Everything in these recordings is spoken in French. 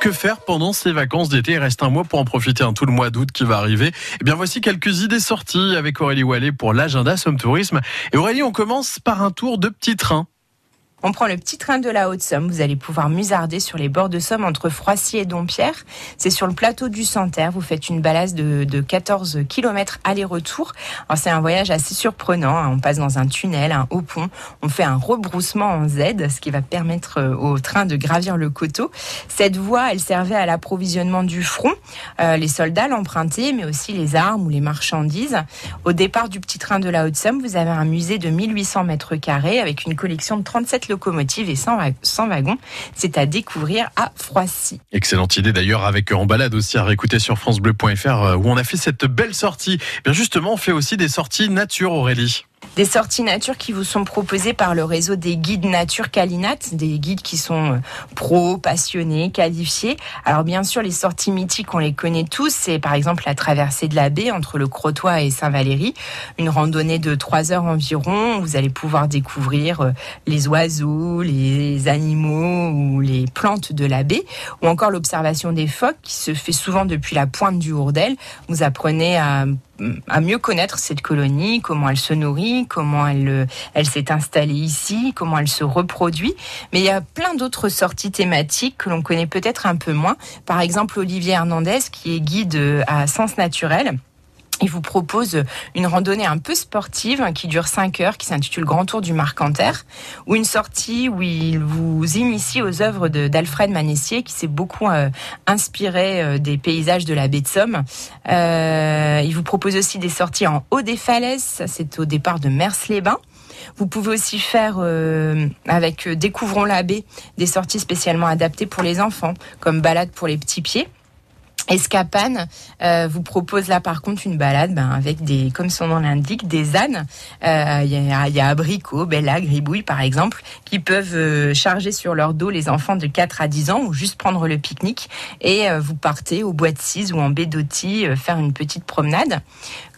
que faire pendant ces vacances d'été? Il reste un mois pour en profiter, un tout le mois d'août qui va arriver. Eh bien, voici quelques idées sorties avec Aurélie Wallet pour l'agenda Somme Tourisme. Et Aurélie, on commence par un tour de petit train. On prend le petit train de la Haute-Somme. Vous allez pouvoir musarder sur les bords de Somme entre Froissy et Dompierre. C'est sur le plateau du Santerre. Vous faites une balade de, 14 km aller-retour. c'est un voyage assez surprenant. Hein. On passe dans un tunnel, un haut pont. On fait un rebroussement en Z, ce qui va permettre euh, au train de gravir le coteau. Cette voie, elle servait à l'approvisionnement du front. Euh, les soldats l'empruntaient, mais aussi les armes ou les marchandises. Au départ du petit train de la Haute-Somme, vous avez un musée de 1800 mètres carrés avec une collection de 37 locomotives et 100 wagons. C'est à découvrir à Froissy. Excellente idée d'ailleurs avec en balade aussi à réécouter sur francebleu.fr euh, où on a fait cette belle sortie. Bien justement, on fait aussi des sorties nature Aurélie des sorties nature qui vous sont proposées par le réseau des guides nature Calinat, des guides qui sont euh, pros, passionnés, qualifiés. Alors bien sûr, les sorties mythiques, on les connaît tous. C'est par exemple la traversée de la baie entre le Crotoy et Saint-Valéry, une randonnée de trois heures environ. Vous allez pouvoir découvrir euh, les oiseaux, les animaux ou les plantes de la baie, ou encore l'observation des phoques qui se fait souvent depuis la pointe du Hourdel. Vous apprenez à à mieux connaître cette colonie, comment elle se nourrit, comment elle, euh, elle s'est installée ici, comment elle se reproduit. Mais il y a plein d'autres sorties thématiques que l'on connaît peut-être un peu moins. Par exemple, Olivier Hernandez, qui est guide euh, à Sens Naturel il vous propose une randonnée un peu sportive qui dure 5 heures, qui s'intitule Grand Tour du Marcanterre, ou une sortie où il vous initie aux œuvres d'Alfred Manessier, qui s'est beaucoup euh, inspiré euh, des paysages de la baie de Somme. Euh, il vous propose aussi des sorties en haut des falaises, c'est au départ de Mers-les-Bains. Vous pouvez aussi faire avec Découvrons la baie des sorties spécialement adaptées pour les enfants, comme balade pour les petits pieds. Escapane euh, vous propose là par contre une balade ben, avec des, comme son nom l'indique, des ânes. Euh, il y, a, y abricots, bella, gribouille par exemple, qui peuvent euh, charger sur leur dos les enfants de 4 à 10 ans ou juste prendre le pique-nique et vous partez au bois de Cise ou en baie faire une petite promenade.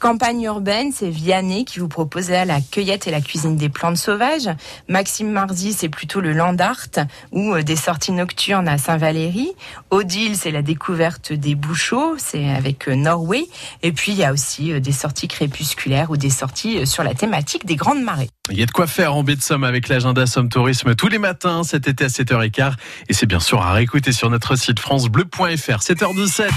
Campagne urbaine, c'est Vianney qui vous propose là la cueillette et la cuisine des plantes sauvages. Maxime Marzi, c'est plutôt le land art ou des sorties nocturnes à Saint-Valéry. Odile, c'est la découverte des Bouchot, c'est avec euh, Norway. Et puis il y a aussi euh, des sorties crépusculaires ou des sorties euh, sur la thématique des grandes marées. Il y a de quoi faire en baie de Somme avec l'agenda Somme Tourisme tous les matins cet été à 7h15. Et c'est bien sûr à réécouter sur notre site francebleu.fr. 7h17.